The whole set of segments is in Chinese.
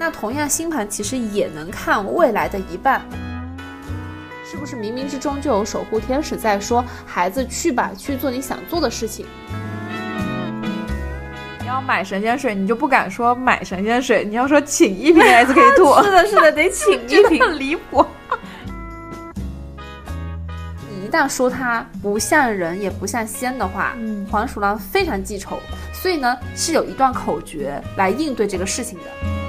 那同样，星盘其实也能看未来的一半，是不是冥冥之中就有守护天使在说：“孩子，去吧，去做你想做的事情。”你要买神仙水，你就不敢说买神仙水，你要说请一瓶 SK two。是的，是的，得请一 瓶，很离谱。你一旦说它不像人，也不像仙的话，嗯黄鼠狼非常记仇，所以呢是有一段口诀来应对这个事情的。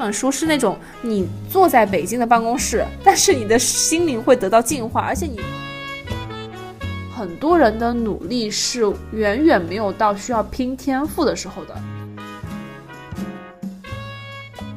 这本书是那种你坐在北京的办公室，但是你的心灵会得到净化，而且你很多人的努力是远远没有到需要拼天赋的时候的。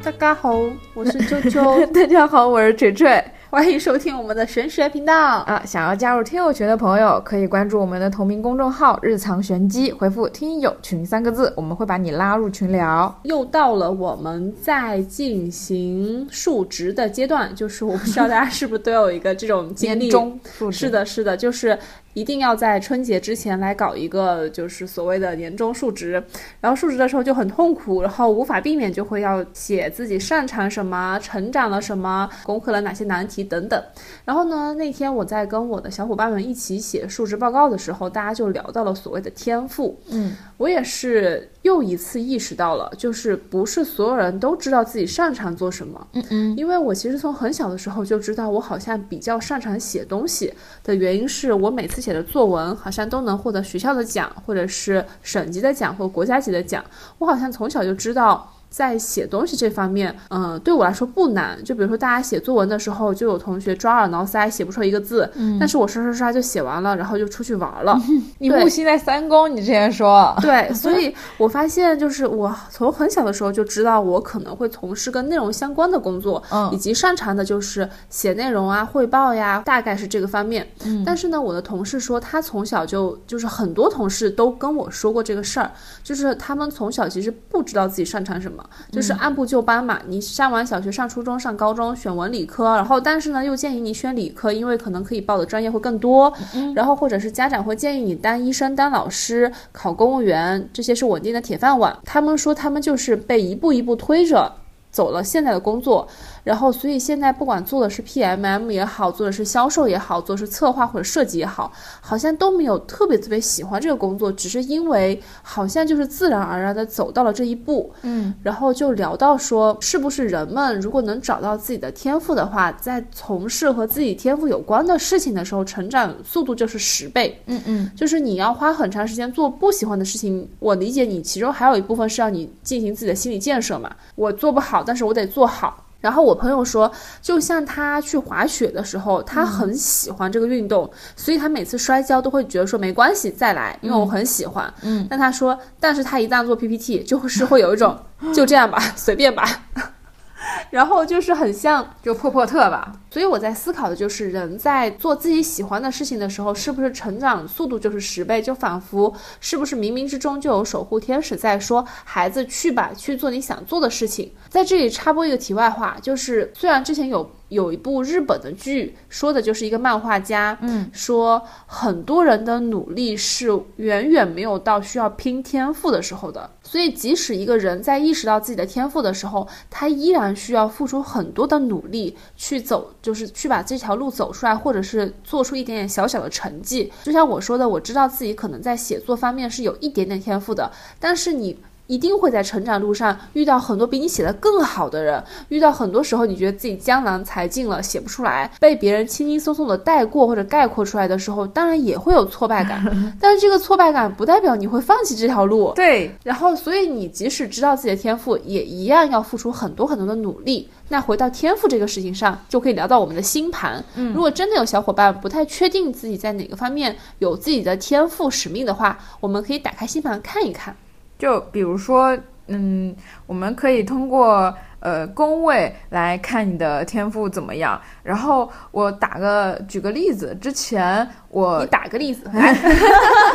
大家好，我是啾啾，大家好，我是锤锤。欢迎收听我们的玄学频道。啊，想要加入听友群的朋友，可以关注我们的同名公众号“日藏玄机”，回复“听友群”三个字，我们会把你拉入群聊。又到了我们在进行数值的阶段，就是我不知道大家是不是都有一个这种经历？年终是的，是的，就是一定要在春节之前来搞一个就是所谓的年终述职，然后述职的时候就很痛苦，然后无法避免就会要写自己擅长什么，成长了什么，攻克了哪些难题等等。然后呢，那天我在跟我的小伙伴们一起写述职报告的时候，大家就聊到了所谓的天赋。嗯，我也是又一次意识到了，就是不是所有人都知道自己擅长做什么。嗯嗯，因为我其实从很小的时候就知道，我好像比较擅长写东西的原因是我每次写的作文好像都能获得学校的奖，或者是省级的奖或国家级的奖。我好像从小就知道。在写东西这方面，嗯、对我来说不难。就比如说，大家写作文的时候，就有同学抓耳挠腮，写不出一个字，嗯但是我刷刷刷就写完了，然后就出去玩了。你木星在三宫，你之前说。对，所以我发现，就是我从很小的时候就知道，我可能会从事跟内容相关的工作，嗯以及擅长的就是写内容啊、汇报呀，大概是这个方面。嗯但是呢，我的同事说，他从小就就是很多同事都跟我说过这个事儿，就是他们从小其实不知道自己擅长什么，就是按部就班嘛。你上完小学、上初中、上高中，选文理科，然后但是呢，又建议你选理科，因为可能可以报的专业会更多。然后或者是家长会建议你当医生、当老师、考公务员，这些是稳定的铁饭碗。他们说他们就是被一步一步推着走了现在的工作，然后所以现在不管做的是 PMM 也好，做的是销售也好，做的是策划或者设计也好，好像都没有特别特别喜欢这个工作，只是因为好像就是自然而然的走到了这一步。嗯然后就聊到说，是不是人们如果能找到自己的天赋的话，在从事和自己天赋有关的事情的时候，成长速度就是十倍。嗯嗯就是你要花很长时间做不喜欢的事情，我理解你，其中还有一部分是让你进行自己的心理建设嘛。我做不好，但是我得做好。然后我朋友说，就像他去滑雪的时候，他很喜欢这个运动，所以他每次摔跤都会觉得说没关系，再来，因为我很喜欢。嗯，但他说，但是他一旦做 PPT，就是会有一种 就这样吧，随便吧，然后就是很像就破破特吧。所以我在思考的就是，人在做自己喜欢的事情的时候，是不是成长速度就是十倍？就仿佛是不是冥冥之中就有守护天使在说：“孩子，去吧，去做你想做的事情。”在这里插播一个题外话，就是虽然之前有有一部日本的剧，说的就是一个漫画家，嗯，说很多人的努力是远远没有到需要拼天赋的时候的。所以，即使一个人在意识到自己的天赋的时候，他依然需要付出很多的努力去走，就是去把这条路走出来，或者是做出一点点小小的成绩。就像我说的，我知道自己可能在写作方面是有一点点天赋的，但是你。一定会在成长路上遇到很多比你写的更好的人，遇到很多时候你觉得自己江郎才尽了，写不出来，被别人轻轻松松的带过或者概括出来的时候，当然也会有挫败感。但是这个挫败感不代表你会放弃这条路，对，然后，所以你即使知道自己的天赋，也一样要付出很多很多的努力。那回到天赋这个事情上，就可以聊到我们的星盘。嗯如果真的有小伙伴不太确定自己在哪个方面有自己的天赋使命的话，我们可以打开星盘看一看。就比如说，嗯，我们可以通过呃宫位来看你的天赋怎么样。然后我打个举个例子，之前我你打个例子，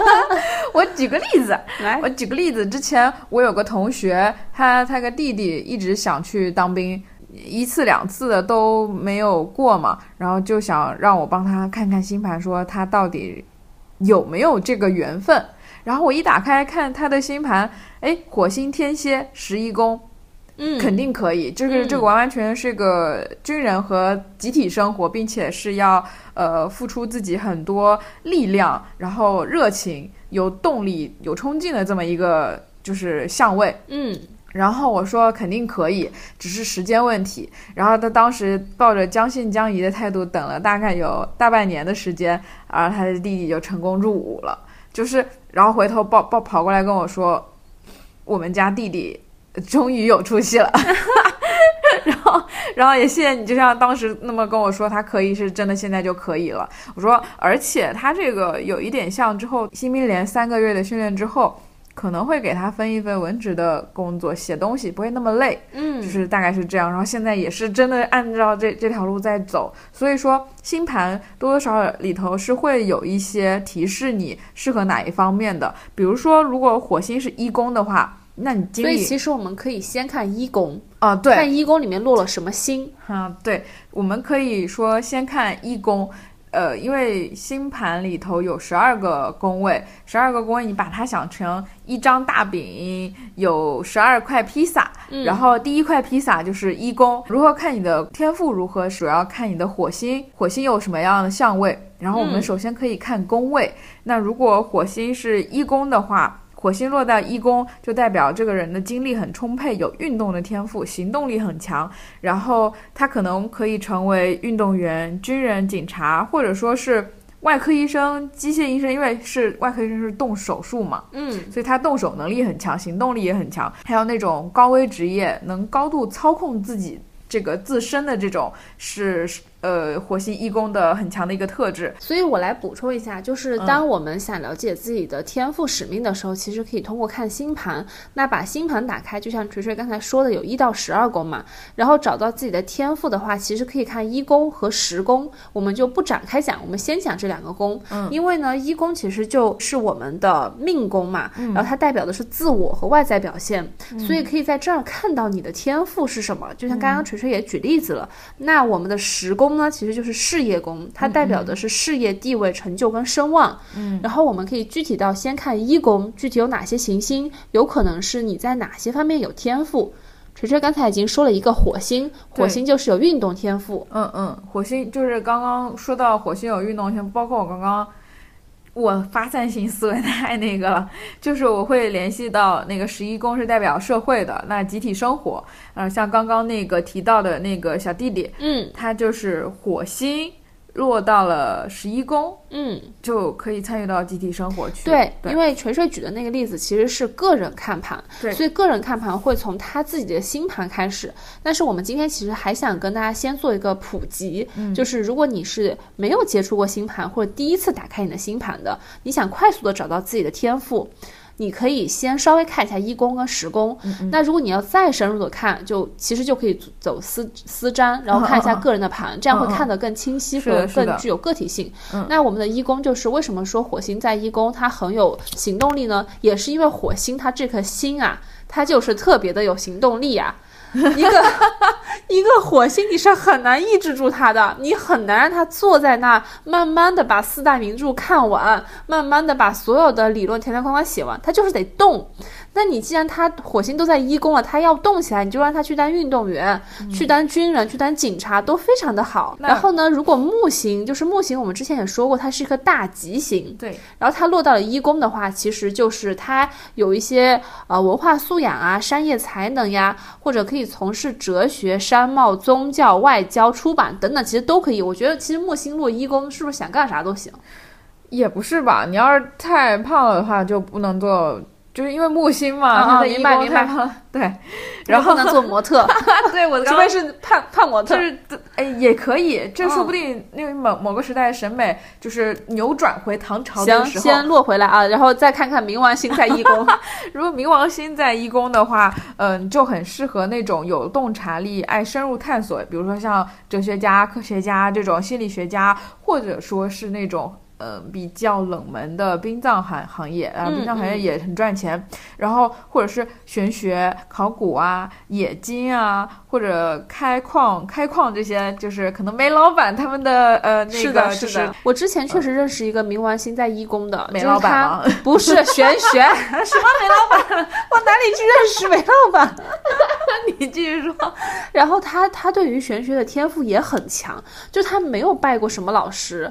我举个例子，来我举个例子，之前我有个同学，他他个弟弟一直想去当兵，一次两次的都没有过嘛，然后就想让我帮他看看星盘，说他到底有没有这个缘分。然后我一打开看他的星盘，哎，火星天蝎十一宫，嗯，肯定可以。这个这个完完全全是个军人和集体生活，并且是要呃付出自己很多力量，然后热情、有动力、有冲劲的这么一个就是相位。嗯。然后我说肯定可以，只是时间问题。然后他当时抱着将信将疑的态度，等了大概有大半年的时间，然后他的弟弟就成功入伍了。就是，然后回头抱抱跑过来跟我说，我们家弟弟终于有出息了。然后，然后也谢谢你，就像当时那么跟我说，他可以是真的，现在就可以了。我说，而且他这个有一点像之后新兵连三个月的训练之后。可能会给他分一份文职的工作，写东西不会那么累，嗯，就是大概是这样。然后现在也是真的按照这这条路在走，所以说星盘多多少少里头是会有一些提示你适合哪一方面的。比如说，如果火星是一宫的话，那你所以其实我们可以先看一宫啊，对，看一宫里面落了什么星啊，对，我们可以说先看一宫。呃，因为星盘里头有十二个宫位，十二个宫位你把它想成一张大饼，有十二块披萨，然后第一块披萨就是一宫。如何看你的天赋如何，主要看你的火星，火星有什么样的相位。然后我们首先可以看宫位，那如果火星是一宫的话。火星落到一宫，就代表这个人的精力很充沛，有运动的天赋，行动力很强。然后他可能可以成为运动员、军人、警察，或者说是外科医生、机械医生，因为是外科医生是动手术嘛，嗯，所以他动手能力很强，行动力也很强。还有那种高危职业，能高度操控自己这个自身的这种是。呃，火星一宫的很强的一个特质，所以我来补充一下，就是当我们想了解自己的天赋使命的时候，其实可以通过看星盘。那把星盘打开，就像锤锤刚才说的，有一到十二宫嘛，然后找到自己的天赋的话，其实可以看一宫和十宫。我们就不展开讲，我们先讲这两个宫。嗯，因为呢，一宫其实就是我们的命宫嘛，然后它代表的是自我和外在表现，所以可以在这儿看到你的天赋是什么。就像刚刚锤锤也举例子了，那我们的十宫。宫呢，其实就是事业宫，它代表的是事业地位、成就跟声望。嗯，然后我们可以具体到先看一宫，具体有哪些行星，有可能是你在哪些方面有天赋。锤锤刚才已经说了一个火星，火星就是有运动天赋。嗯嗯，火星就是刚刚说到火星有运动天赋，包括我刚刚。我发散性思维太那个了，就是我会联系到那个十一宫是代表社会的，那集体生活，呃，像刚刚那个提到的那个小弟弟，嗯，他就是火星。落到了十一宫，嗯，就可以参与到集体生活去。对，因为锤锤举的那个例子其实是个人看盘，对，所以个人看盘会从他自己的星盘开始。但是我们今天其实还想跟大家先做一个普及，就是如果你是没有接触过星盘或者第一次打开你的星盘的，你想快速的找到自己的天赋。你可以先稍微看一下一宫跟十宫，那如果你要再深入的看，就其实就可以走私私占，然后看一下个人的盘，这样会看得更清晰和更具有个体性。那我们的一宫就是为什么说火星在一宫它很有行动力呢？也是因为火星它这颗星啊，它就是特别的有行动力啊。一个一个火星，你是很难抑制住它的，你很难让它坐在那，慢慢的把四大名著看完，慢慢的把所有的理论条条框框写完，它就是得动。那你既然他火星都在一宫了，他要动起来，你就让他去当运动员，去当军人，去当警察，都非常的好。然后呢，如果木星就是木星，我们之前也说过，它是一颗大吉星。对。然后它落到了一宫的话，其实就是它有一些呃文化素养啊、商业才能呀，或者可以从事哲学、商贸、宗教、外交、出版等等，其实都可以。我觉得其实木星落一宫，是不是想干啥都行？也不是吧？你要是太胖了的话，就不能做。就是因为木星嘛，他明白明白，对，然后不能做模特，对我除非是胖胖模特，就是哎也可以，这说不定那个某某个时代审美就是扭转回唐朝的时候，先落回来啊，然后再看看冥王星在一宫，如果冥王星在一宫的话，嗯，就很适合那种有洞察力、爱深入探索，比如说像哲学家、科学家这种心理学家，或者说是那种。呃，比较冷门的殡葬行行业啊，殡葬行业也很赚钱。然后或者是玄学、考古啊、冶金啊，或者开矿、开矿这些，就是可能煤老板他们的呃那个是的。我之前确实认识一个冥王星在一宫的煤老板，不是玄学，什么煤老板？我哪里去认识煤老板？你继续说。然后他他对于玄学的天赋也很强，就他没有拜过什么老师，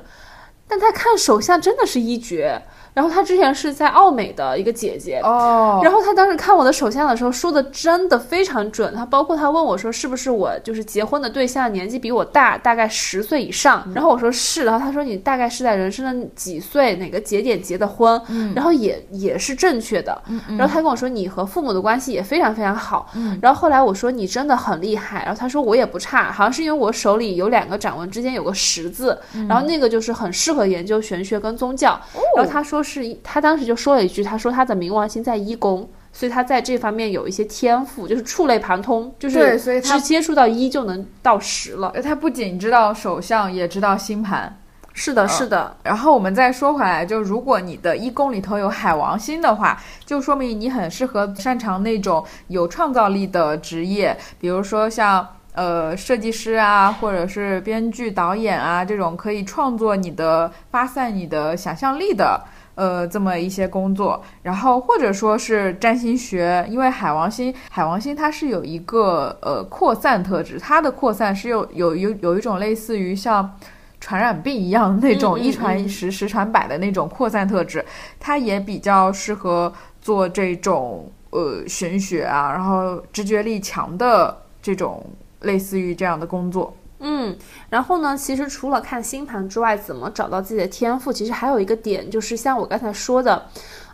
但他看手相真的是一绝。然后他之前是在奥美的一个姐姐哦，然后他当时看我的手相的时候说的真的非常准。他包括他问我说是不是我就是结婚的对象年纪比我大大概十岁以上，然后我说是，然后他说你大概是在人生的几岁哪个节点结的婚，然后也也是正确的。然后他跟我说你和父母的关系也非常非常好。然后后来我说你真的很厉害，然后他说我也不差，好像是因为我手里有两个掌纹之间有个十字，然后那个就是很适合研究玄学跟宗教。然后他说。是他当时就说了一句，他说他的冥王星在一宫，所以他在这方面有一些天赋，就是触类旁通，就是对，所以他接触到一就能到十了。他不仅知道手相，也知道星盘。是的，是的。然后我们再说回来，就如果你的一宫里头有海王星的话，就说明你很适合擅长那种有创造力的职业，比如说像呃设计师啊，或者是编剧、导演啊这种可以创作你的、发散你的想象力的。呃，这么一些工作，然后或者说是占星学，因为海王星，海王星它是有一个呃扩散特质，它的扩散是有有有有一种类似于像传染病一样那种一传十十传百的那种扩散特质，它也比较适合做这种呃玄学啊，然后直觉力强的这种类似于这样的工作。嗯，然后呢？其实除了看星盘之外，怎么找到自己的天赋？其实还有一个点，就是像我刚才说的，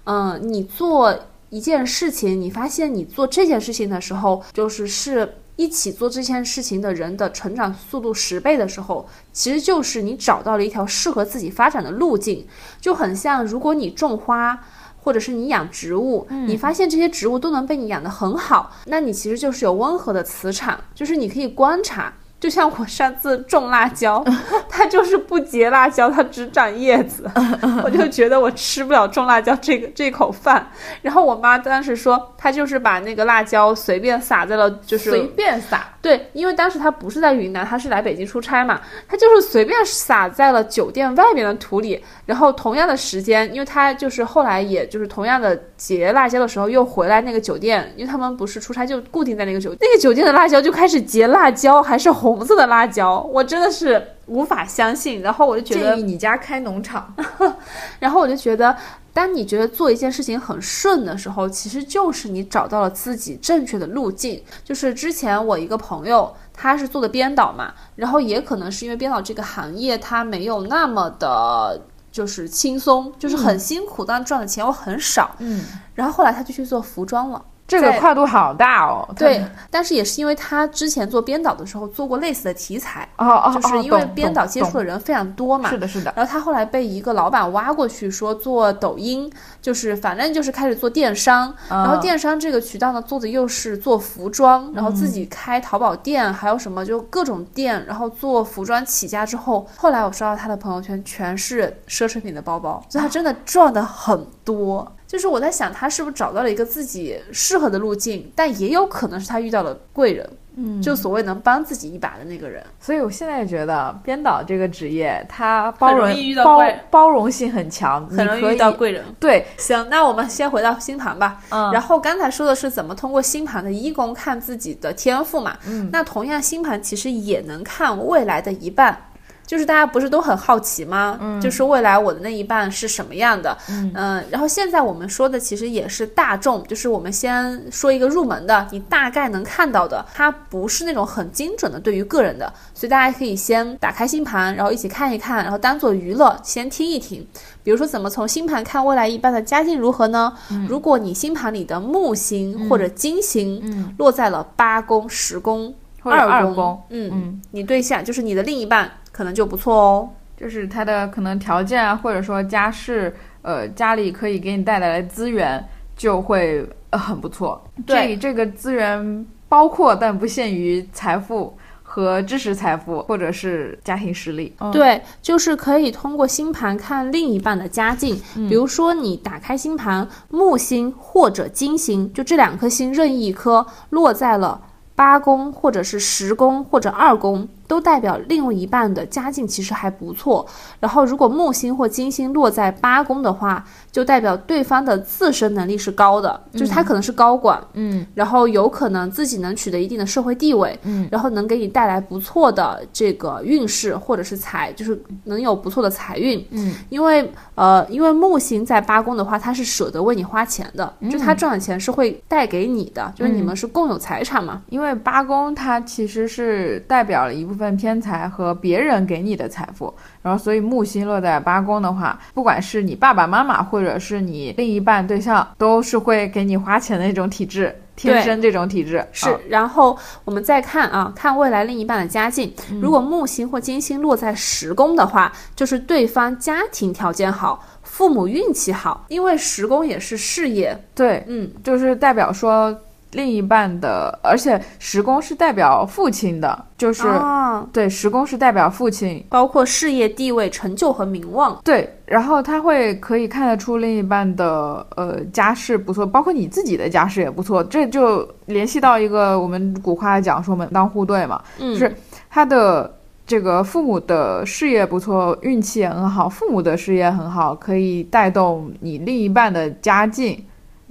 嗯，你做一件事情，你发现你做这件事情的时候，就是是一起做这件事情的人的成长速度十倍的时候，其实就是你找到了一条适合自己发展的路径。就很像，如果你种花，或者是你养植物，你发现这些植物都能被你养得很好，那你其实就是有温和的磁场，就是你可以观察。就像我上次种辣椒，它就是不结辣椒，它只长叶子，我就觉得我吃不了种辣椒这个这口饭。然后我妈当时说，她就是把那个辣椒随便撒在了，就是随便撒。对，因为当时她不是在云南，她是来北京出差嘛，她就是随便撒在了酒店外面的土里。然后同样的时间，因为她就是后来也就是同样的结辣椒的时候又回来那个酒店，因为他们不是出差就固定在那个酒那个酒店的辣椒就开始结辣椒，还是红。红色的辣椒，我真的是无法相信。然后我就觉得，建议你家开农场。然后我就觉得，当你觉得做一件事情很顺的时候，其实就是你找到了自己正确的路径。就是之前我一个朋友，他是做的编导嘛，然后也可能是因为编导这个行业，他没有那么的，就是轻松，就是很辛苦，但赚的钱又很少。嗯，然后后来他就去做服装了。这个跨度好大哦，对，但是也是因为他之前做编导的时候做过类似的题材，哦哦，就是因为编导接触的人非常多嘛，是的，是的。然后他后来被一个老板挖过去，说做抖音，就是反正就是开始做电商，然后电商这个渠道呢做的又是做服装，然后自己开淘宝店，还有什么就各种店，然后做服装起家之后，后来我刷到他的朋友圈全是奢侈品的包包，所以他真的赚的很多。就是我在想，他是不是找到了一个自己适合的路径，但也有可能是他遇到了贵人，嗯，就所谓能帮自己一把的那个人。所以我现在觉得编导这个职业，他包容包包容性很强，很容易遇到贵人。对，行，那我们先回到星盘吧。嗯，然后刚才说的是怎么通过星盘的一宫看自己的天赋嘛？嗯，那同样星盘其实也能看未来的一半。就是大家不是都很好奇吗？嗯，就是未来我的那一半是什么样的？嗯，然后现在我们说的其实也是大众，就是我们先说一个入门的，你大概能看到的，它不是那种很精准的对于个人的，所以大家可以先打开星盘，然后一起看一看，然后当做娱乐先听一听。比如说怎么从星盘看未来一半的家境如何呢？如果你星盘里的木星或者金星落在了八宫、十宫、二宫，嗯嗯，你对象就是你的另一半。可能就不错哦，就是他的可能条件啊，或者说家世，呃，家里可以给你带来的资源就会很不错。对，这个资源包括但不限于财富和知识财富，或者是家庭实力。对，就是可以通过星盘看另一半的家境。比如说你打开星盘，木星或者金星，就这两颗星任意一颗落在了八宫或者是十宫或者二宫。都代表另外一半的家境其实还不错。然后，如果木星或金星落在八宫的话，就代表对方的自身能力是高的，就是他可能是高管，嗯。然后有可能自己能取得一定的社会地位，嗯，然后能给你带来不错的这个运势或者是财，就是能有不错的财运。嗯，因为呃，因为木星在八宫的话，他是舍得为你花钱的，就他赚的钱是会带给你的，就是你们是共有财产嘛。因为八宫它其实是代表了一部分偏财和别人给你的财富，然后所以木星落在八宫的话，不管是你爸爸妈妈或者是你另一半对象，都是会给你花钱的那种体质，天生这种体质是啊，然后我们再看啊，看未来另一半的家境。如果木星或金星落在十宫的话，就是对方家庭条件好，父母运气好，因为十宫也是事业。对，嗯，就是代表说另一半的，而且十宫是代表父亲的，就是、啊，对，十宫是代表父亲。包括事业地位、成就和名望。对，然后他会可以看得出另一半的呃家世不错，包括你自己的家世也不错，这就联系到一个我们古话讲说门当户对嘛，嗯，是他的这个父母的事业不错，运气也很好，父母的事业很好，可以带动你另一半的家境，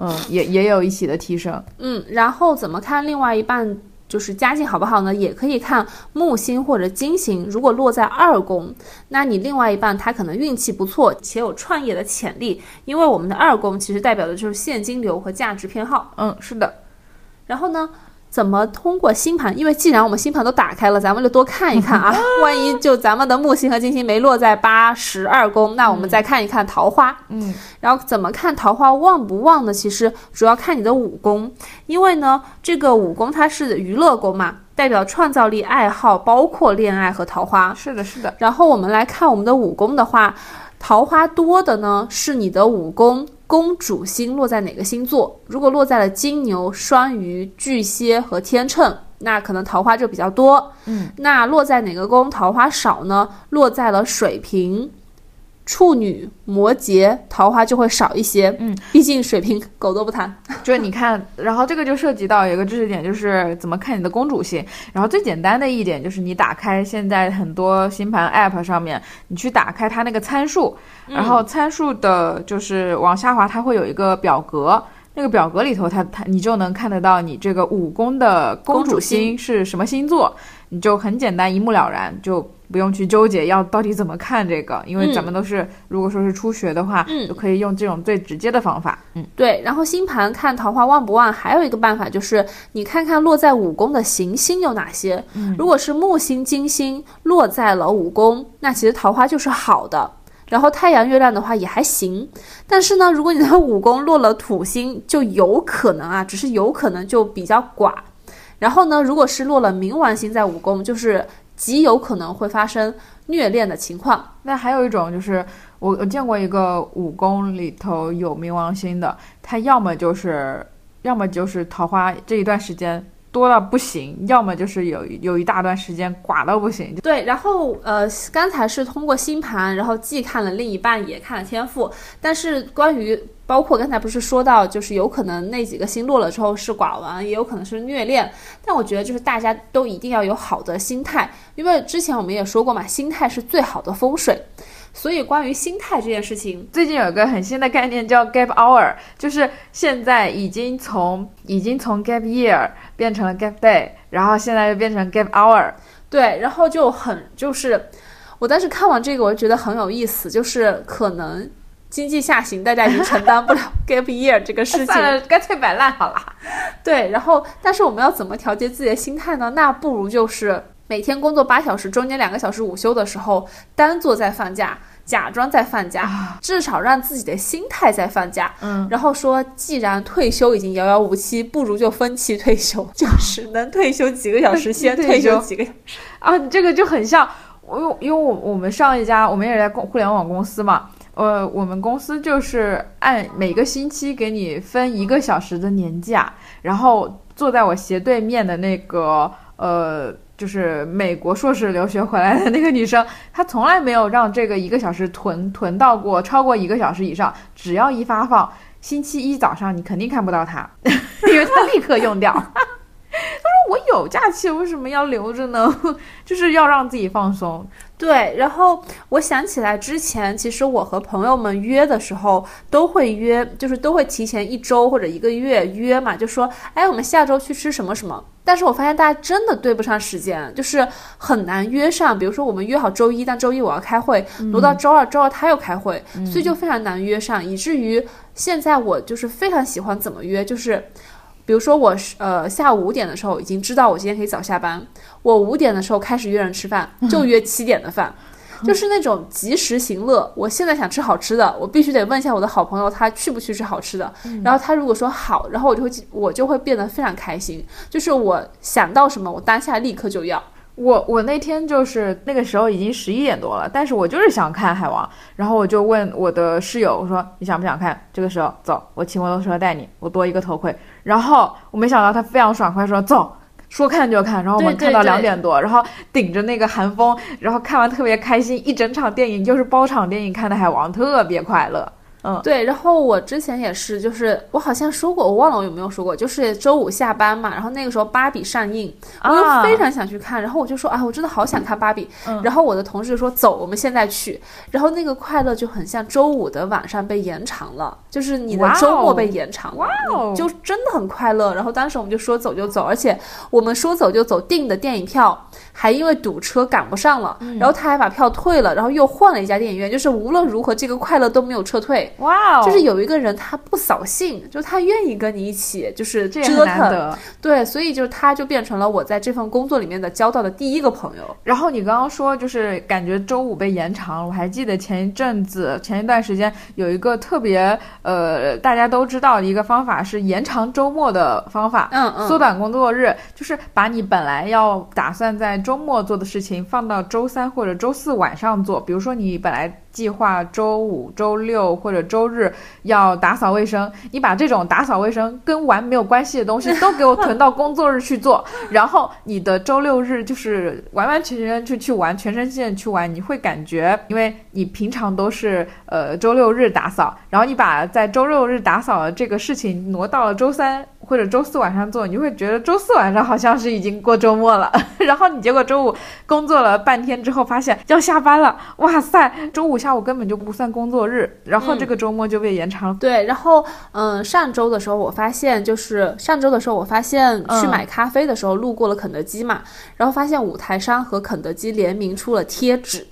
嗯，也也有一起的提升。嗯，然后怎么看另外一半就是家境好不好呢？也可以看木星或者金星，如果落在二宫，那你另外一半他可能运气不错，且有创业的潜力，因为我们的二宫其实代表的就是现金流和价值偏好。嗯，是的，然后呢？怎么通过星盘？因为既然我们星盘都打开了，咱们就多看一看啊。万一就咱们的木星和金星没落在八十二宫，那我们再看一看桃花。嗯，然后怎么看桃花旺不旺呢？其实主要看你的五宫，因为呢，这个五宫它是娱乐宫嘛，代表创造力、爱好，包括恋爱和桃花。是的，是的，然后我们来看我们的五宫的话，桃花多的呢是你的武功宫主星落在哪个星座？如果落在了金牛、双鱼、巨蟹和天秤，那可能桃花就比较多。嗯，那落在哪个宫桃花少呢？落在了水瓶。处女、摩羯，桃花就会少一些。嗯，毕竟水瓶狗都不谈。就是你看，然后这个就涉及到有一个知识点，就是怎么看你的公主星。然后最简单的一点就是你打开现在很多星盘 App 上面，你去打开它那个参数，然后参数的就是往下滑，它会有一个表格。那个表格里头它，它你就能看得到你这个五宫的公主星星是什么星座，你就很简单一目了然，就不用去纠结要到底怎么看这个，因为咱们都是、如果说是初学的话，嗯就可以用这种最直接的方法。嗯，对，然后星盘看桃花旺不旺，还有一个办法就是你看看落在五宫的行星有哪些。如果是木星、金星落在了五宫，那其实桃花就是好的。然后太阳、月亮的话也还行，但是呢，如果你的五宫落了土星，就有可能啊，只是有可能就比较寡。然后呢，如果是落了冥王星在五宫，就是极有可能会发生虐恋的情况。那还有一种就是我我见过一个武功里头有冥王星的，他要么就是要么就是桃花这一段时间多到不行，要么就是有有一大段时间寡到不行。对，然后呃，刚才是通过星盘，然后既看了另一半，也看了天赋。但是关于包括刚才不是说到，就是有可能那几个星落了之后是寡王，也有可能是虐恋。但我觉得就是大家都一定要有好的心态，因为之前我们也说过嘛，心态是最好的风水。所以关于心态这件事情，最近有一个很新的概念叫 gap hour，就是现在已经从已经从 gap year 变成了 gap day，然后现在又变成 gap hour。对，然后就很就是，我当时看完这个，我就觉得很有意思，就是可能经济下行，大家已经承担不了 gap year 这个事情。算了，干脆摆烂好了。对，然后但是我们要怎么调节自己的心态呢？那不如就是每天工作八小时，中间两个小时午休的时候，单做在放假，假装在放假，至少让自己的心态在放假。嗯，然后说，既然退休已经遥遥无期，不如就分期退休，就是能退休几个小时先 退休几个小时。啊，你这个就很像我，因为我我们上一家，我们也是在公互联网公司嘛，呃，我们公司就是按每个星期给你分一个小时的年假，然后坐在我斜对面的那个呃。就是美国硕士留学回来的那个女生，她从来没有让这个一个小时囤囤到过超过一个小时以上。只要一发放，星期一早上你肯定看不到她，因为她立刻用掉。我有假期，为什么要留着呢？就是要让自己放松。对，然后我想起来之前，其实我和朋友们约的时候都会约，就是都会提前一周或者一个月约嘛，就说，哎，我们下周去吃什么什么。但是我发现大家真的对不上时间，就是很难约上。比如说我们约好周一，但周一我要开会，挪到周二，周二他又开会，所以就非常难约上，以至于现在我就是非常喜欢怎么约，就是。比如说我是呃下午五点的时候已经知道我今天可以早下班，我五点的时候开始约人吃饭，就约七点的饭，就是那种及时行乐。我现在想吃好吃的，我必须得问一下我的好朋友他去不去吃好吃的，然后他如果说好，然后我就会我就会变得非常开心，就是我想到什么我当下立刻就要。我我那天就是那个时候已经十一点多了，但是我就是想看海王，然后我就问我的室友，我说你想不想看？这个时候走，我骑摩托车带你，我多一个头盔。然后我没想到他非常爽快说走，说看就看。然后我们看到两点多，然后顶着那个寒风，然后看完特别开心，一整场电影就是包场电影看的海王，特别快乐。嗯，对，然后我之前也是，就是我好像说过，我忘了我有没有说过，就是周五下班嘛，然后那个时候芭比上映，我就非常想去看，然后我就说，啊，我真的好想看芭比，然后我的同事说，走，我们现在去，然后那个快乐就很像周五的晚上被延长了，就是你的周末被延长了，就真的很快乐。然后当时我们就说走就走，而且我们说走就走订的电影票还因为堵车赶不上了，然后他还把票退了，然后又换了一家电影院，就是无论如何这个快乐都没有撤退。哇哦！就是有一个人他不扫兴，就他愿意跟你一起，就是折腾。对，所以就他就变成了我在这份工作里面的交到的第一个朋友。然后你刚刚说就是感觉周五被延长，我还记得前一阵子前一段时间有一个特别呃大家都知道的一个方法是延长周末的方法，嗯嗯，缩短工作日，就是把你本来要打算在周末做的事情放到周三或者周四晚上做。比如说你本来。计划周五、周六或者周日要打扫卫生，你把这种打扫卫生跟玩没有关系的东西都给我囤到工作日去做，然后你的周六日就是完完全全去去玩，全身心的去玩，你会感觉，因为你平常都是呃周六日打扫，然后你把在周六日打扫的这个事情挪到了周三。或者周四晚上做，你会觉得周四晚上好像是已经过周末了，然后你结果周五工作了半天之后，发现要下班了，哇塞，周五下午根本就不算工作日，然后这个周末就被延长。对，然后嗯，上周的时候我发现，就是上周的时候我发现去买咖啡的时候路过了肯德基嘛，然后发现五台山和肯德基联名出了贴纸。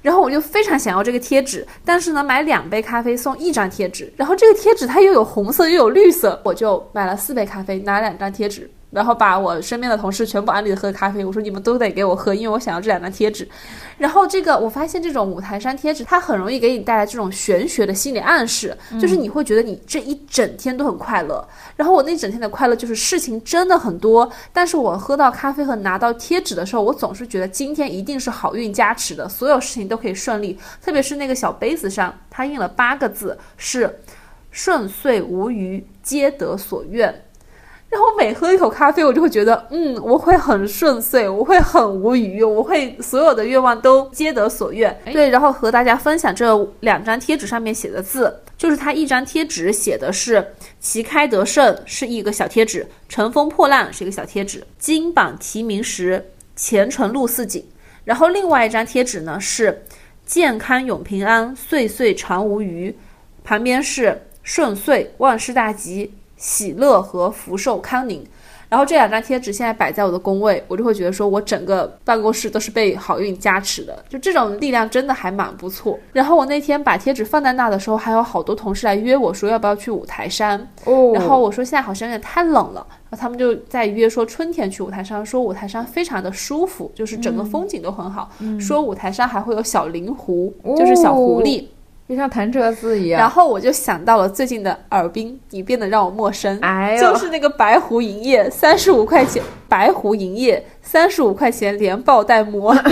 然后我就非常想要这个贴纸，但是呢，买两杯咖啡送一张贴纸，然后这个贴纸它又有红色又有绿色，我就买了四杯咖啡，拿两张贴纸。然后把我身边的同事全部安利喝咖啡，我说你们都得给我喝，因为我想要这两张贴纸。然后这个我发现这种五台山贴纸，它很容易给你带来这种玄学的心理暗示，就是你会觉得你这一整天都很快乐。然后我那整天的快乐就是事情真的很多，但是我喝到咖啡和拿到贴纸的时候，我总是觉得今天一定是好运加持的，所有事情都可以顺利。特别是那个小杯子上，它印了八个字，是顺遂无余，皆得所愿。然后每喝一口咖啡，我就会觉得，嗯，我会很顺遂，我会很无语，我会所有的愿望都皆得所愿。对，然后和大家分享这两张贴纸上面写的字，就是它一张贴纸写的是“旗开得胜”是一个小贴纸，“乘风破浪”是一个小贴纸，“金榜题名时，前程路似锦”。然后另外一张贴纸呢是“健康永平安，岁岁常无虞”，旁边是“顺遂，万事大吉”。喜乐和福寿康宁，然后这两张贴纸现在摆在我的工位，我就会觉得说我整个办公室都是被好运加持的，就这种力量真的还蛮不错。然后我那天把贴纸放在那的时候，还有好多同事来约我说要不要去五台山，哦，然后我说现在好像有点太冷了，然后他们就在约说春天去五台山，说五台山非常的舒服，就是整个风景都很好，说五台山还会有小灵狐，就是小狐狸。就像弹车子一样，然后我就想到了最近的耳冰，你变得让我陌生。就是那个白狐营业三十五块钱，白狐营业三十五块钱连爆带膜。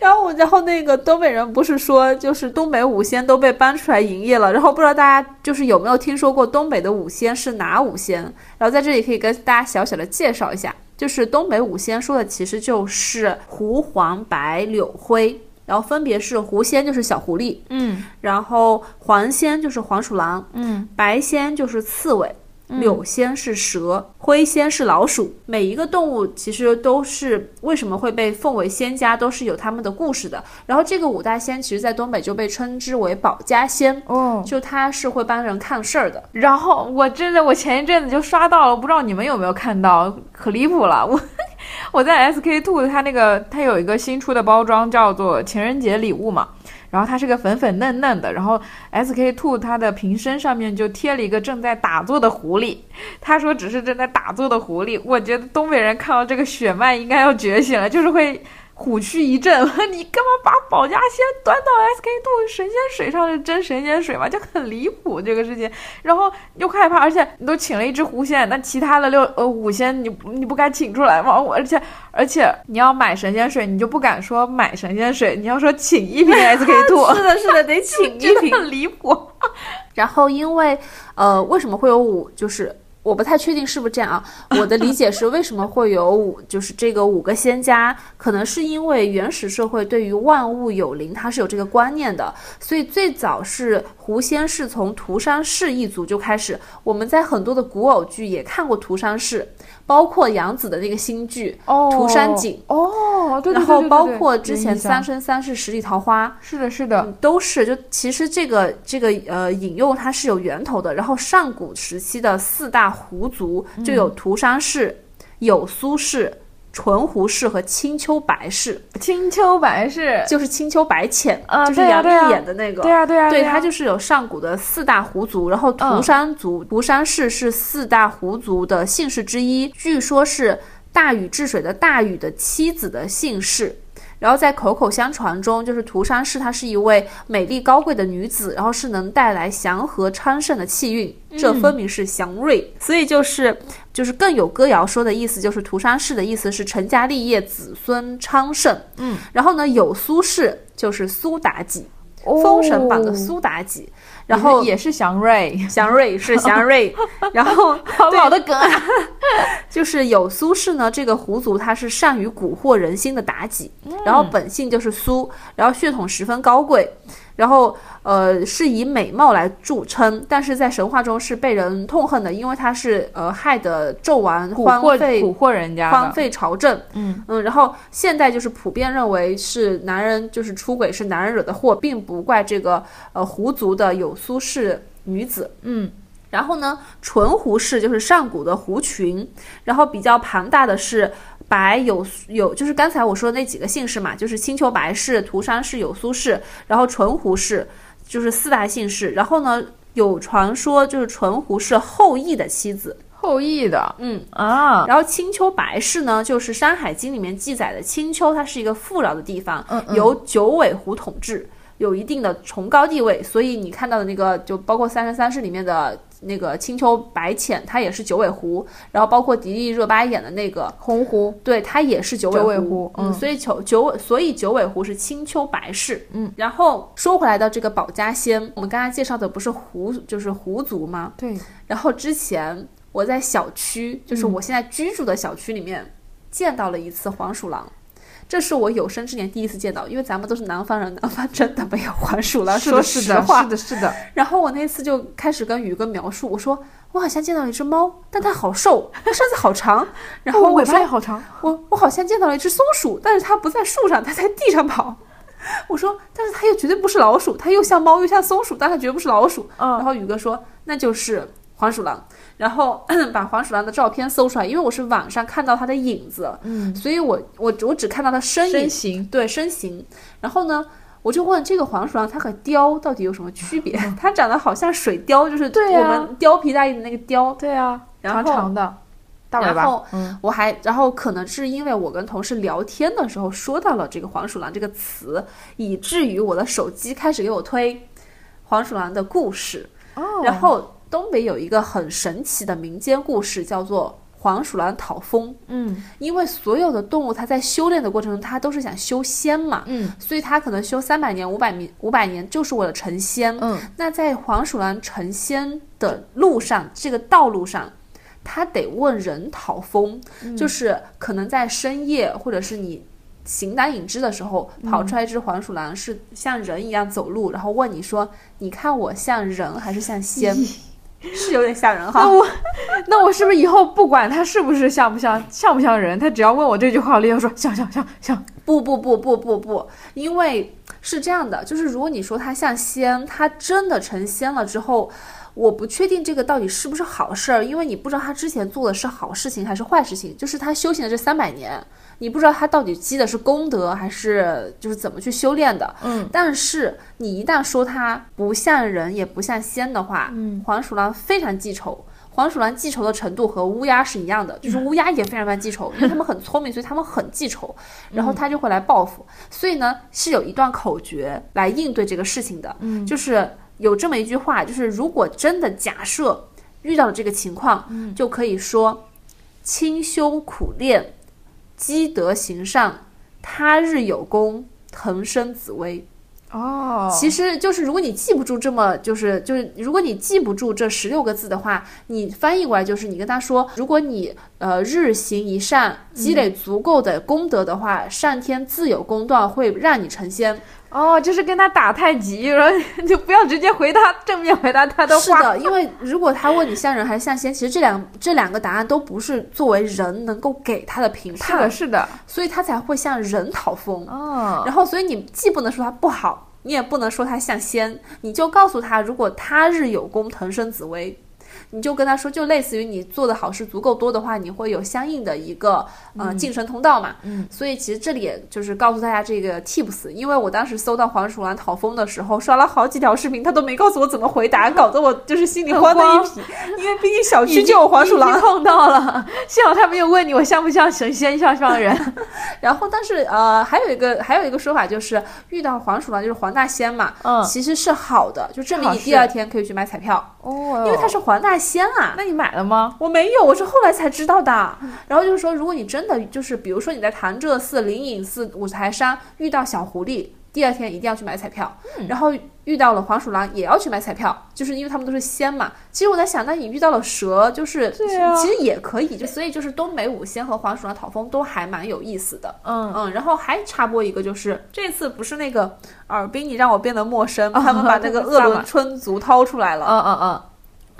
然后，然后那个东北人不是说，就是东北五仙都被搬出来营业了。然后不知道大家就是有没有听说过东北的五仙是哪五仙？然后在这里可以跟大家小小的介绍一下，就是东北五仙说的其实就是狐、黄、白、柳、灰。然后分别是狐仙就是小狐狸，嗯，然后黄仙就是黄鼠狼，嗯，白仙就是刺猬，柳仙是蛇，灰仙是老鼠。每一个动物其实都是为什么会被奉为仙家，都是有他们的故事的。然后这个五大仙其实，在东北就被称之为保家仙，哦，就他是会帮人看事儿的。然后我真的，我前一阵子就刷到了，不知道你们有没有看到，可离谱了。我 我在 SK two，它那个它有一个新出的包装，叫做情人节礼物嘛。然后它是个粉粉嫩嫩的，然后 SK two 它的瓶身上面就贴了一个正在打坐的狐狸。他说只是正在打坐的狐狸，我觉得东北人看到这个血脉应该要觉醒了，就是会。虎躯一震，你干嘛把保家仙端到 SK two 神仙水上是真神仙水吗？就很离谱这个事情，然后又害怕，而且你都请了一只狐仙，那其他的六呃五仙你你不该请出来吗？我而且而且你要买神仙水，你就不敢说买神仙水，你要说请一瓶 SK two，是的，是的，得请一瓶，很离谱。然后因为呃为什么会有五就是。我不太确定是不是这样啊？我的理解是，为什么会有五，就是这个五个仙家，可能是因为原始社会对于万物有灵，它是有这个观念的，所以最早是狐仙是从涂山氏一族就开始。我们在很多的古偶剧也看过涂山氏。包括杨紫的那个新剧《涂山璟》哦，对然后包括之前《三生三世十里桃花》，是的，是的，都是就其实这个这个呃引用它是有源头的。然后上古时期的四大狐族就有涂山氏、有苏氏。纯狐氏和青丘白氏，青丘白氏就是青丘白浅，啊，就是杨幂演的那个，对啊对啊，对他就是有上古的四大狐族，然后涂山族、涂山氏是四大狐族的姓氏之一，据说是大禹治水的大禹的妻子的姓氏。然后在口口相传中，就是涂山氏她是一位美丽高贵的女子，然后是能带来祥和昌盛的气运，这分明是祥瑞。所以就是就是更有歌谣说的意思，就是涂山氏的意思是成家立业，子孙昌盛。嗯，然后呢，有苏氏就是苏妲己，封神榜的苏妲己。然后也是祥瑞，祥瑞是祥瑞，然后好老的梗啊，就是有苏轼呢，这个狐族他是善于蛊惑人心的妲己，然后本性就是苏，然后血统十分高贵。然后，呃，是以美貌来著称，但是在神话中是被人痛恨的，因为他是呃害得纣王荒废蛊惑人家，荒废朝政。嗯嗯，然后现代就是普遍认为是男人就是出轨是男人惹的祸，并不怪这个呃狐族的有苏氏女子。嗯。然后呢，纯狐氏就是上古的狐群，然后比较庞大的是白有有，就是刚才我说的那几个姓氏嘛，就是青丘白氏、涂山氏、有苏氏，然后淳胡氏就是四大姓氏。然后呢，有传说就是淳胡氏后羿的妻子，后羿的，嗯啊。然后青丘白氏呢，就是《山海经》里面记载的青丘，它是一个富饶的地方，嗯嗯由九尾狐统治，有一定的崇高地位，所以你看到的那个，就包括《三生三世》里面的。那个青丘白浅，它也是九尾狐，然后包括迪丽热巴演的那个红狐，对，它也是九尾狐，嗯，所以九九尾，所以九尾狐是青丘白氏，嗯，然后说回来到这个保家仙，我们刚才介绍的不是狐，就是狐族吗？对，然后之前我在小区，就是我现在居住的小区里面见到了一次黄鼠狼。这是我有生之年第一次见到，因为咱们都是南方人，南方真的没有黄鼠狼。说实话，是的，是的。然后我那次就开始跟宇哥描述，我说我好像见到了一只猫，但它好瘦，它身子好长，然后尾巴也好长。我我好像见到了一只松鼠，但是它不在树上，它在地上跑。我说，但是它又绝对不是老鼠，它又像猫又像松鼠，但它绝不是老鼠。然后宇哥说，那就是黄鼠狼。然后 把黄鼠狼的照片搜出来，因为我是网上看到它的影子，嗯，所以我我我只看到它身身形，对身形。然后呢，我就问这个黄鼠狼它和貂到底有什么区别？它长得好像水貂，就是我们貂皮大衣的那个貂，对啊，长长的，大尾巴。然后我还，然后可能是因为我跟同事聊天的时候说到了这个黄鼠狼这个词，以至于我的手机开始给我推黄鼠狼的故事，哦，然后。东北有一个很神奇的民间故事，叫做黄鼠狼讨封。嗯，因为所有的动物它在修炼的过程中，它都是想修仙嘛。嗯，所以它可能修三百年、五百年、五百年，就是为了成仙。嗯，那在黄鼠狼成仙的路上，这个道路上，它得问人讨封，就是可能在深夜或者是你形单影只的时候，跑出来一只黄鼠狼，是像人一样走路，然后问你说：“你看我像人还是像仙？” 是有点吓人哈。那我，那我是不是以后不管他是不是像不像像不像人，他只要问我这句话，我立刻说像像像像。不不不不不不，因为是这样的，就是如果你说他像仙，他真的成仙了之后，我不确定这个到底是不是好事儿，因为你不知道他之前做的是好事情还是坏事情，就是他修行的这三百年，你不知道他到底积的是功德还是就是怎么去修炼的。嗯，但是你一旦说他不像人也不像仙的话，嗯，黄鼠狼非常记仇。黄鼠狼记仇的程度和乌鸦是一样的，就是乌鸦也非常非常记仇，因为他们很聪明，所以他们很记仇，然后他就会来报复。所以呢，是有一段口诀来应对这个事情的，嗯就是有这么一句话，就是如果真的假设遇到了这个情况，嗯就可以说清修苦练，积德行善，他日有功，腾升紫薇。哦，其实就是，如果你记不住这么，就是就是，如果你记不住这十六个字的话，你翻译过来就是，你跟他说，如果你呃日行一善，积累足够的功德的话，上天自有公断，会让你成仙。哦，就是跟他打太极，然后就不要直接回答正面回答他的话。是的，因为如果他问你像人还是像仙，其实这两这两个答案都不是作为人能够给他的评是的，判，是的。所以他才会向人讨风。哦，然后，所以你既不能说他不好，你也不能说他像仙，你就告诉他，如果他日有功，腾升紫薇。你就跟他说，就类似于你做的好事足够多的话，你会有相应的一个呃晋升通道嘛。嗯，所以其实这里也就是告诉大家这个 tips，因为我当时搜到黄鼠狼讨风的时候，刷了好几条视频，他都没告诉我怎么回答，搞得我就是心里慌的一批。因为毕竟小区就有黄鼠狼，碰到了，幸好他没有问你我像不像神仙，像不像人。然后，但是呃，还有一个还有一个说法就是，遇到黄鼠狼就是黄大仙嘛，嗯其实是好的，就证明你第二天可以去买彩票，哦因为他是黄大仙啊。那你买了吗？我没有，我是后来才知道的。然后就是说，如果你真的就是，比如说你在潭柘寺、灵隐寺、五台山遇到小狐狸，第二天一定要去买彩票。然后遇到了黄鼠狼，也要去买彩票，就是因为他们都是仙嘛。其实我在想，那你遇到了蛇，就是、啊其实也可以，就所以就是东北五仙和黄鼠狼讨风都还蛮有意思的。嗯，嗯，然后还插播一个，就是这次不是那个尔滨，你让我变得陌生，他们把那个 鄂伦春族掏出来了。嗯嗯嗯，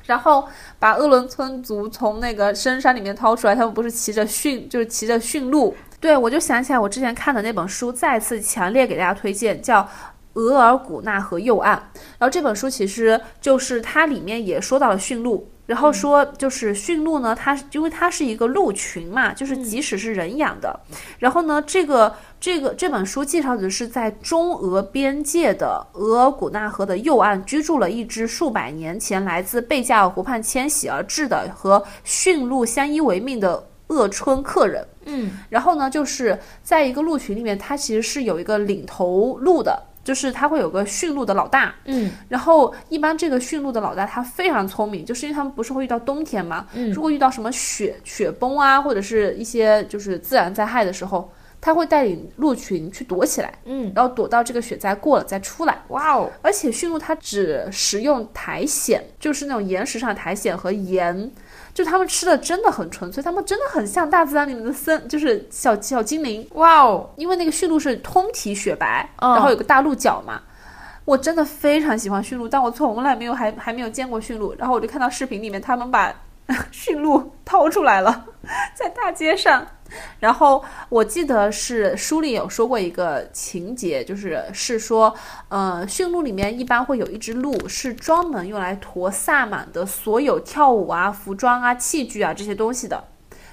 然后把鄂伦春族从那个深山里面掏出来，他们不是骑着驯，就是骑着驯鹿。对，我就想起来我之前看的那本书，再次强烈给大家推荐，叫《额尔古纳河右岸》。然后这本书其实就是它里面也说到了驯鹿，然后说就是驯鹿呢，它因为它是一个鹿群嘛，就是即使是人养的，然后呢，这个这个这本书介绍的是在中俄边界的额尔古纳河的右岸居住了一只数百年前来自贝加尔湖畔迁徙而至的和驯鹿相依为命的鄂春客人。嗯，然后呢，就是在一个鹿群里面，它其实是有一个领头鹿的，就是它会有个驯鹿的老大。嗯，然后一般这个驯鹿的老大他非常聪明，就是因为他们不是会遇到冬天嘛，嗯如果遇到什么雪雪崩啊，或者是一些就是自然灾害的时候，他会带领鹿群去躲起来，嗯，然后躲到这个雪灾过了再出来。哇哦，而且驯鹿它只食用苔藓，就是那种岩石上的苔藓和盐，就他们吃的真的很纯粹，他们真的很像大自然里面的森，就是小小精灵。哇哦，因为那个驯鹿是通体雪白，嗯然后有个大鹿角嘛。我真的非常喜欢驯鹿，但我从来没有还还没有见过驯鹿。然后我就看到视频里面他们把 驯鹿掏出来了，在大街上。然后我记得是书里有说过一个情节，就是是说，呃，驯鹿里面一般会有一只鹿是专门用来驮萨满的所有跳舞啊、服装啊、器具啊这些东西的。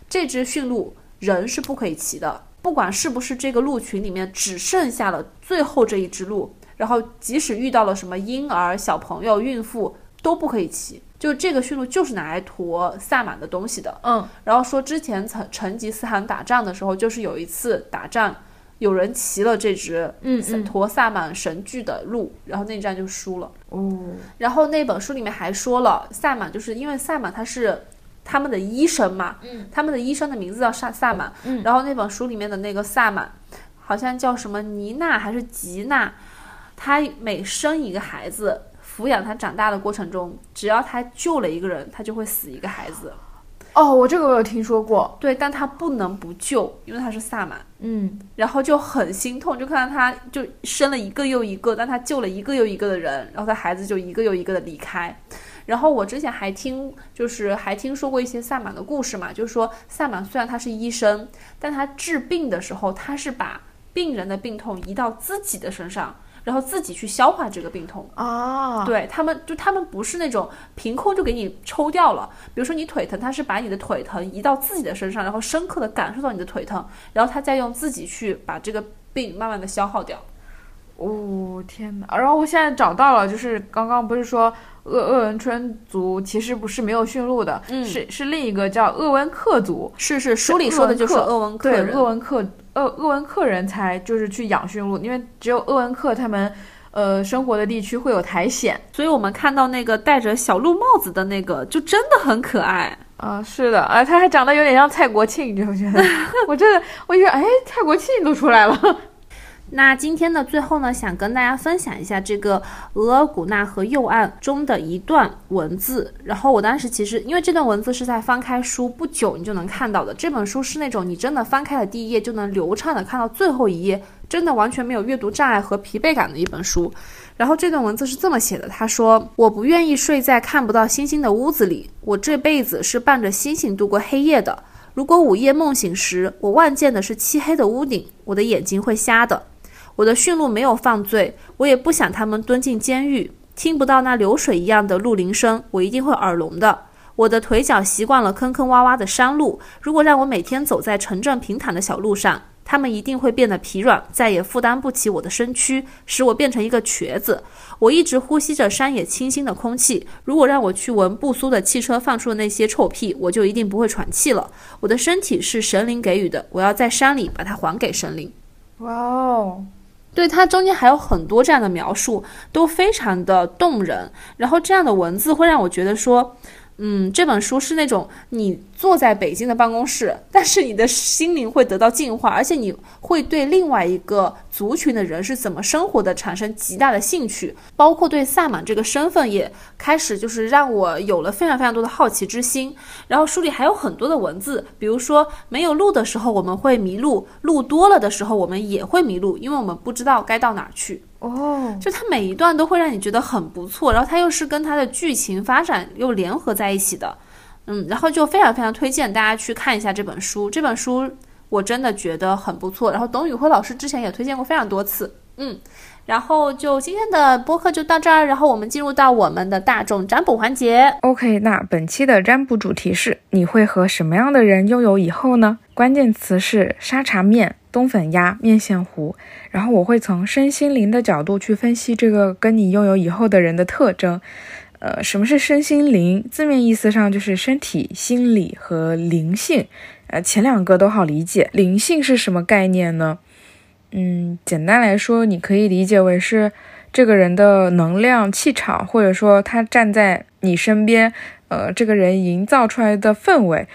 这只驯鹿人是不可以骑的，不管是不是这个鹿群里面只剩下了最后这一只鹿，然后即使遇到了什么婴儿、小朋友、孕妇都不可以骑。就这个驯鹿就是拿来驮萨满的东西的。嗯，然后说之前成成吉思汗打仗的时候，就是有一次打仗，有人骑了这只嗯嗯。驮萨满神具的鹿，然后那战就输了。哦，然后那本书里面还说了，萨满就是因为萨满他是他们的医生嘛，嗯，他们的医生的名字叫萨萨满，嗯然后那本书里面的那个萨满好像叫什么妮娜还是吉娜，他每生一个孩子，抚养他长大的过程中，只要他救了一个人，他就会死一个孩子。哦，我这个我有听说过，对，但他不能不救，因为他是萨满。嗯，然后就很心痛，就看到他就生了一个又一个，但他救了一个又一个的人，然后他孩子就一个又一个的离开。然后我之前还听，就是还听说过一些萨满的故事嘛，就是说萨满虽然他是医生，但他治病的时候，他是把病人的病痛移到自己的身上。然后自己去消化这个病痛啊，对他们就他们不是那种凭空就给你抽掉了，比如说你腿疼，他是把你的腿疼移到自己的身上，然后深刻的感受到你的腿疼，然后他再用自己去把这个病慢慢的消耗掉。哦天哪！然后我现在找到了，就是刚刚不是说鄂鄂伦春族其实不是没有驯鹿的，嗯，是是另一个叫鄂温克族，是是书里说的就是鄂温克对鄂温克。鄂鄂温克人才就是去养驯鹿，因为只有鄂温克他们，呃，生活的地区会有苔藓，所以我们看到那个戴着小鹿帽子的那个，就真的很可爱啊！是的，啊，他还长得有点像蔡国庆，你不觉得？我真的，我觉得，哎，蔡国庆都出来了。那今天的最后呢，想跟大家分享一下这个额尔古纳河右岸中的一段文字。然后我当时其实因为这段文字是在翻开书不久你就能看到的，这本书是那种你真的翻开了第一页就能流畅的看到最后一页，真的完全没有阅读障碍和疲惫感的一本书。然后这段文字是这么写的，他说：“我不愿意睡在看不到星星的屋子里，我这辈子是伴着星星度过黑夜的。如果午夜梦醒时，我望见的是漆黑的屋顶，我的眼睛会瞎的。”我的驯鹿没有犯罪，我也不想他们蹲进监狱。听不到那流水一样的鹿铃声，我一定会耳聋的。我的腿脚习惯了坑坑洼洼的山路，如果让我每天走在城镇平坦的小路上，它们一定会变得疲软，再也负担不起我的身躯，使我变成一个瘸子。我一直呼吸着山野清新的空气，如果让我去闻不苏的汽车放出的那些臭屁，我就一定不会喘气了。我的身体是神灵给予的，我要在山里把它还给神灵。哇哦！对它中间还有很多这样的描述，都非常的动人。然后这样的文字会让我觉得说。嗯，这本书是那种你坐在北京的办公室，但是你的心灵会得到净化，而且你会对另外一个族群的人是怎么生活的产生极大的兴趣，包括对萨满这个身份也开始就是让我有了非常非常多的好奇之心。然后书里还有很多的文字，比如说没有路的时候我们会迷路，路多了的时候我们也会迷路，因为我们不知道该到哪儿去。哦，就它每一段都会让你觉得很不错，然后它又是跟它的剧情发展又联合在一起的，嗯，然后就非常非常推荐大家去看一下这本书。这本书我真的觉得很不错，然后董宇辉老师之前也推荐过非常多次，嗯，然后就今天的播客就到这儿，然后我们进入到我们的大众占卜环节。OK，那本期的占卜主题是你会和什么样的人拥有以后呢？关键词是沙茶面。冬粉鸭、面线糊，然后我会从身心灵的角度去分析这个跟你拥有以后的人的特征。呃，什么是身心灵？字面意思上就是身体、心理和灵性。呃，前两个都好理解。灵性是什么概念呢？嗯，简单来说，你可以理解为是这个人的能量、气场，或者说他站在你身边，呃，这个人营造出来的氛围。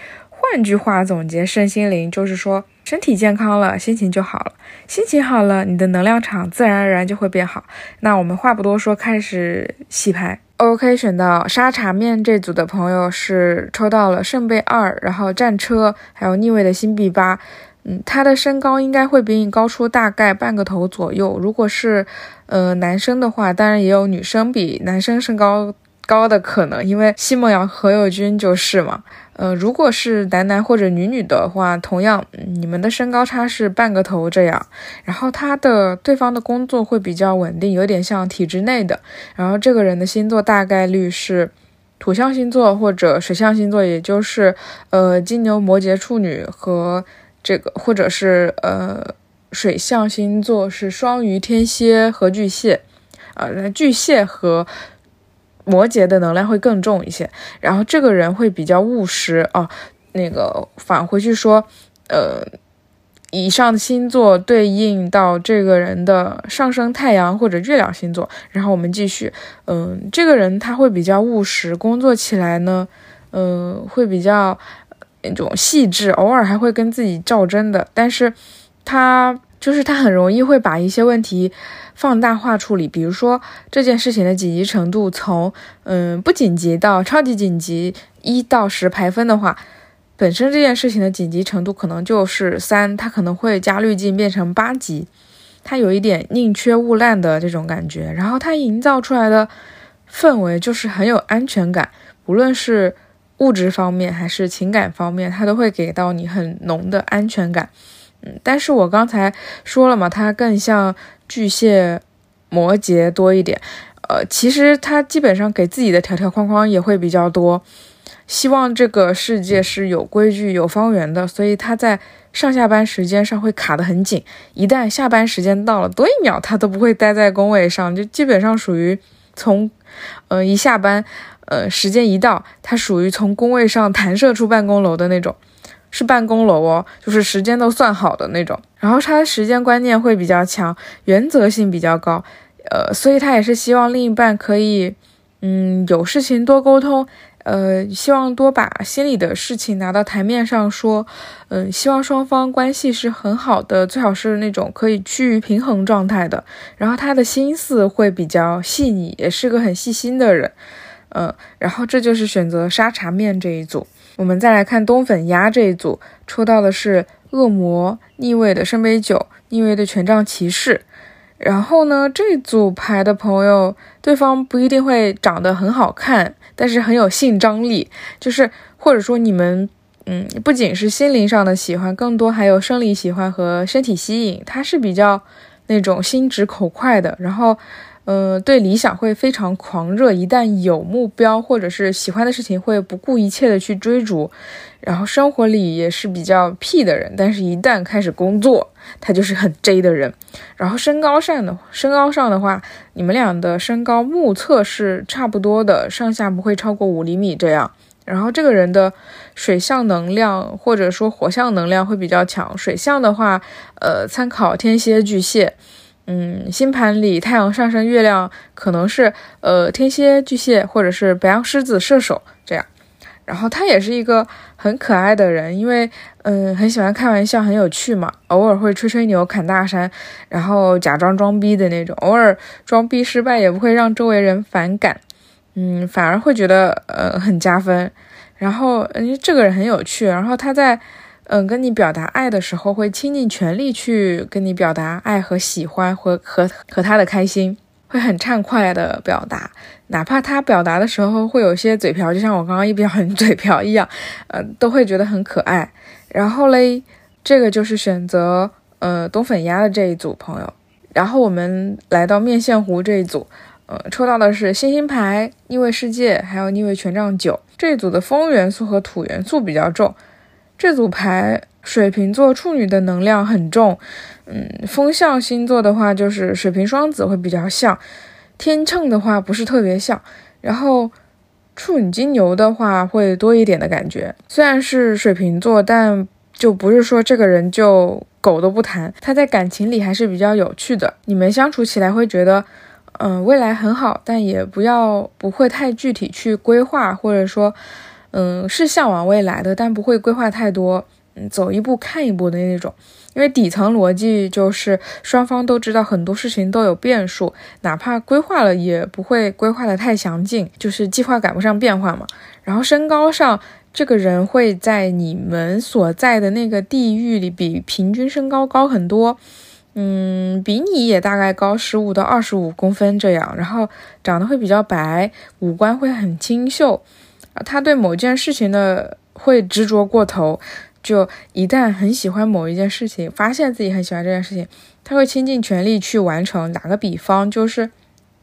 换句话总结，身心灵就是说。身体健康了，心情就好了。心情好了，你的能量场自然而然就会变好。那我们话不多说，开始洗牌。OK，选到沙茶面这组的朋友是抽到了圣杯二，然后战车，还有逆位的星币八。嗯，他的身高应该会比你高出大概半个头左右。如果是呃男生的话，当然也有女生比男生身高高的可能，因为奚梦瑶、何猷君就是嘛。呃，如果是男男或者女女的话，同样你们的身高差是半个头这样。然后他的对方的工作会比较稳定，有点像体制内的。然后这个人的星座大概率是土象星座或者水象星座，也就是呃金牛、摩羯、处女和这个，或者是呃水象星座是双鱼、天蝎和巨蟹。呃，巨蟹和。摩羯的能量会更重一些，然后这个人会比较务实啊。那个返回去说，呃，以上星座对应到这个人的上升太阳或者月亮星座。然后我们继续，嗯，这个人他会比较务实，工作起来呢，嗯，会比较那种细致，偶尔还会跟自己较真的，但是他就是他很容易会把一些问题。放大化处理，比如说这件事情的紧急程度从嗯不紧急到超级紧急，一到十排分的话，本身这件事情的紧急程度可能就是三，它可能会加滤镜变成八级，它有一点宁缺毋滥的这种感觉，然后它营造出来的氛围就是很有安全感，不论是物质方面还是情感方面，它都会给到你很浓的安全感。但是我刚才说了嘛，它更像巨蟹、摩羯多一点。呃，其实他基本上给自己的条条框框也会比较多，希望这个世界是有规矩、有方圆的，所以他在上下班时间上会卡得很紧。一旦下班时间到了，多一秒他都不会待在工位上，就基本上属于从，呃，一下班，呃，时间一到，他属于从工位上弹射出办公楼的那种，是办公楼哦，就是时间都算好的那种。然后他的时间观念会比较强，原则性比较高。呃，所以他也是希望另一半可以，嗯，有事情多沟通，呃，希望多把心里的事情拿到台面上说，嗯，希望双方关系是很好的，最好是那种可以趋于平衡状态的。然后他的心思会比较细腻，也是个很细心的人，嗯，然后这就是选择沙茶面这一组。我们再来看冬粉鸭这一组，抽到的是恶魔逆位的圣杯九，逆位的权杖骑士。然后呢，这组牌的朋友，对方不一定会长得很好看，但是很有性张力，就是或者说你们，嗯，不仅是心灵上的喜欢，更多还有生理喜欢和身体吸引。他是比较那种心直口快的，然后。嗯，对理想会非常狂热，一旦有目标或者是喜欢的事情，会不顾一切的去追逐。然后生活里也是比较屁的人，但是一旦开始工作，他就是很 J 的人。然后身高上的身高上的话，你们俩的身高目测是差不多的，上下不会超过五厘米这样。然后这个人的水象能量或者说火象能量会比较强，水象的话，呃，参考天蝎、巨蟹。嗯，星盘里太阳上升月亮可能是呃天蝎巨蟹或者是白羊狮子射手这样，然后他也是一个很可爱的人，因为嗯很喜欢开玩笑，很有趣嘛，偶尔会吹吹牛侃大山，然后假装装逼的那种，偶尔装逼失败也不会让周围人反感，嗯反而会觉得呃很加分，然后嗯这个人很有趣，然后他在。嗯，跟你表达爱的时候，会倾尽全力去跟你表达爱和喜欢，和和和他的开心，会很畅快的表达，哪怕他表达的时候会有些嘴瓢，就像我刚刚一表很嘴瓢一样，呃，都会觉得很可爱。然后嘞，这个就是选择呃冬粉鸭的这一组朋友。然后我们来到面线糊这一组，呃，抽到的是星星牌、逆位世界，还有逆位权杖九这一组的风元素和土元素比较重。这组牌水瓶座处女的能量很重，嗯，风象星座的话就是水瓶双子会比较像，天秤的话不是特别像，然后处女金牛的话会多一点的感觉。虽然是水瓶座，但就不是说这个人就狗都不谈，他在感情里还是比较有趣的，你们相处起来会觉得，嗯，未来很好，但也不要不会太具体去规划，或者说。嗯，是向往未来的，但不会规划太多，嗯，走一步看一步的那种。因为底层逻辑就是双方都知道很多事情都有变数，哪怕规划了也不会规划的太详尽，就是计划赶不上变化嘛。然后身高上，这个人会在你们所在的那个地域里比平均身高高很多，嗯，比你也大概高十五到二十五公分这样。然后长得会比较白，五官会很清秀。他对某件事情的会执着过头，就一旦很喜欢某一件事情，发现自己很喜欢这件事情，他会倾尽全力去完成。打个比方，就是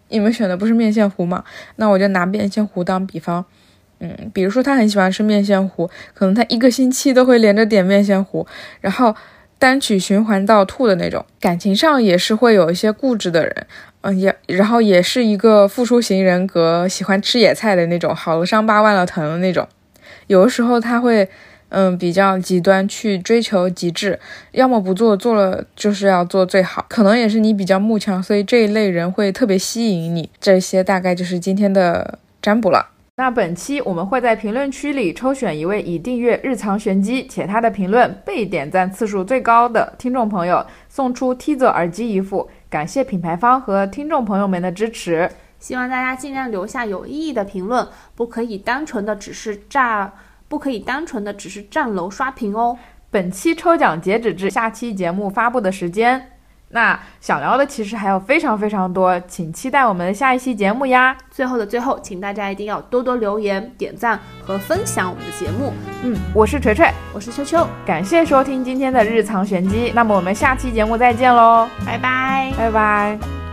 你们选的不是面线糊嘛？那我就拿面线糊当比方，嗯，比如说他很喜欢吃面线糊，可能他一个星期都会连着点面线糊，然后单曲循环到吐的那种。感情上也是会有一些固执的人。嗯，也然后也是一个付出型人格，喜欢吃野菜的那种，好了伤疤忘了疼的那种。有的时候他会，嗯，比较极端去追求极致，要么不做，做了就是要做最好。可能也是你比较慕强，所以这一类人会特别吸引你。这些大概就是今天的占卜了。那本期我们会在评论区里抽选一位已订阅日常玄机且他的评论被点赞次数最高的听众朋友，送出 T 字耳机一副。感谢品牌方和听众朋友们的支持，希望大家尽量留下有意义的评论，不可以单纯的只是炸，不可以单纯的只是站楼刷屏哦。本期抽奖截止至下期节目发布的时间那想聊的其实还有非常非常多，请期待我们的下一期节目呀！最后的最后，请大家一定要多多留言、点赞和分享我们的节目。嗯，我是锤锤，我是秋秋，感谢收听今天的日常玄机。那么我们下期节目再见喽，拜拜，拜拜。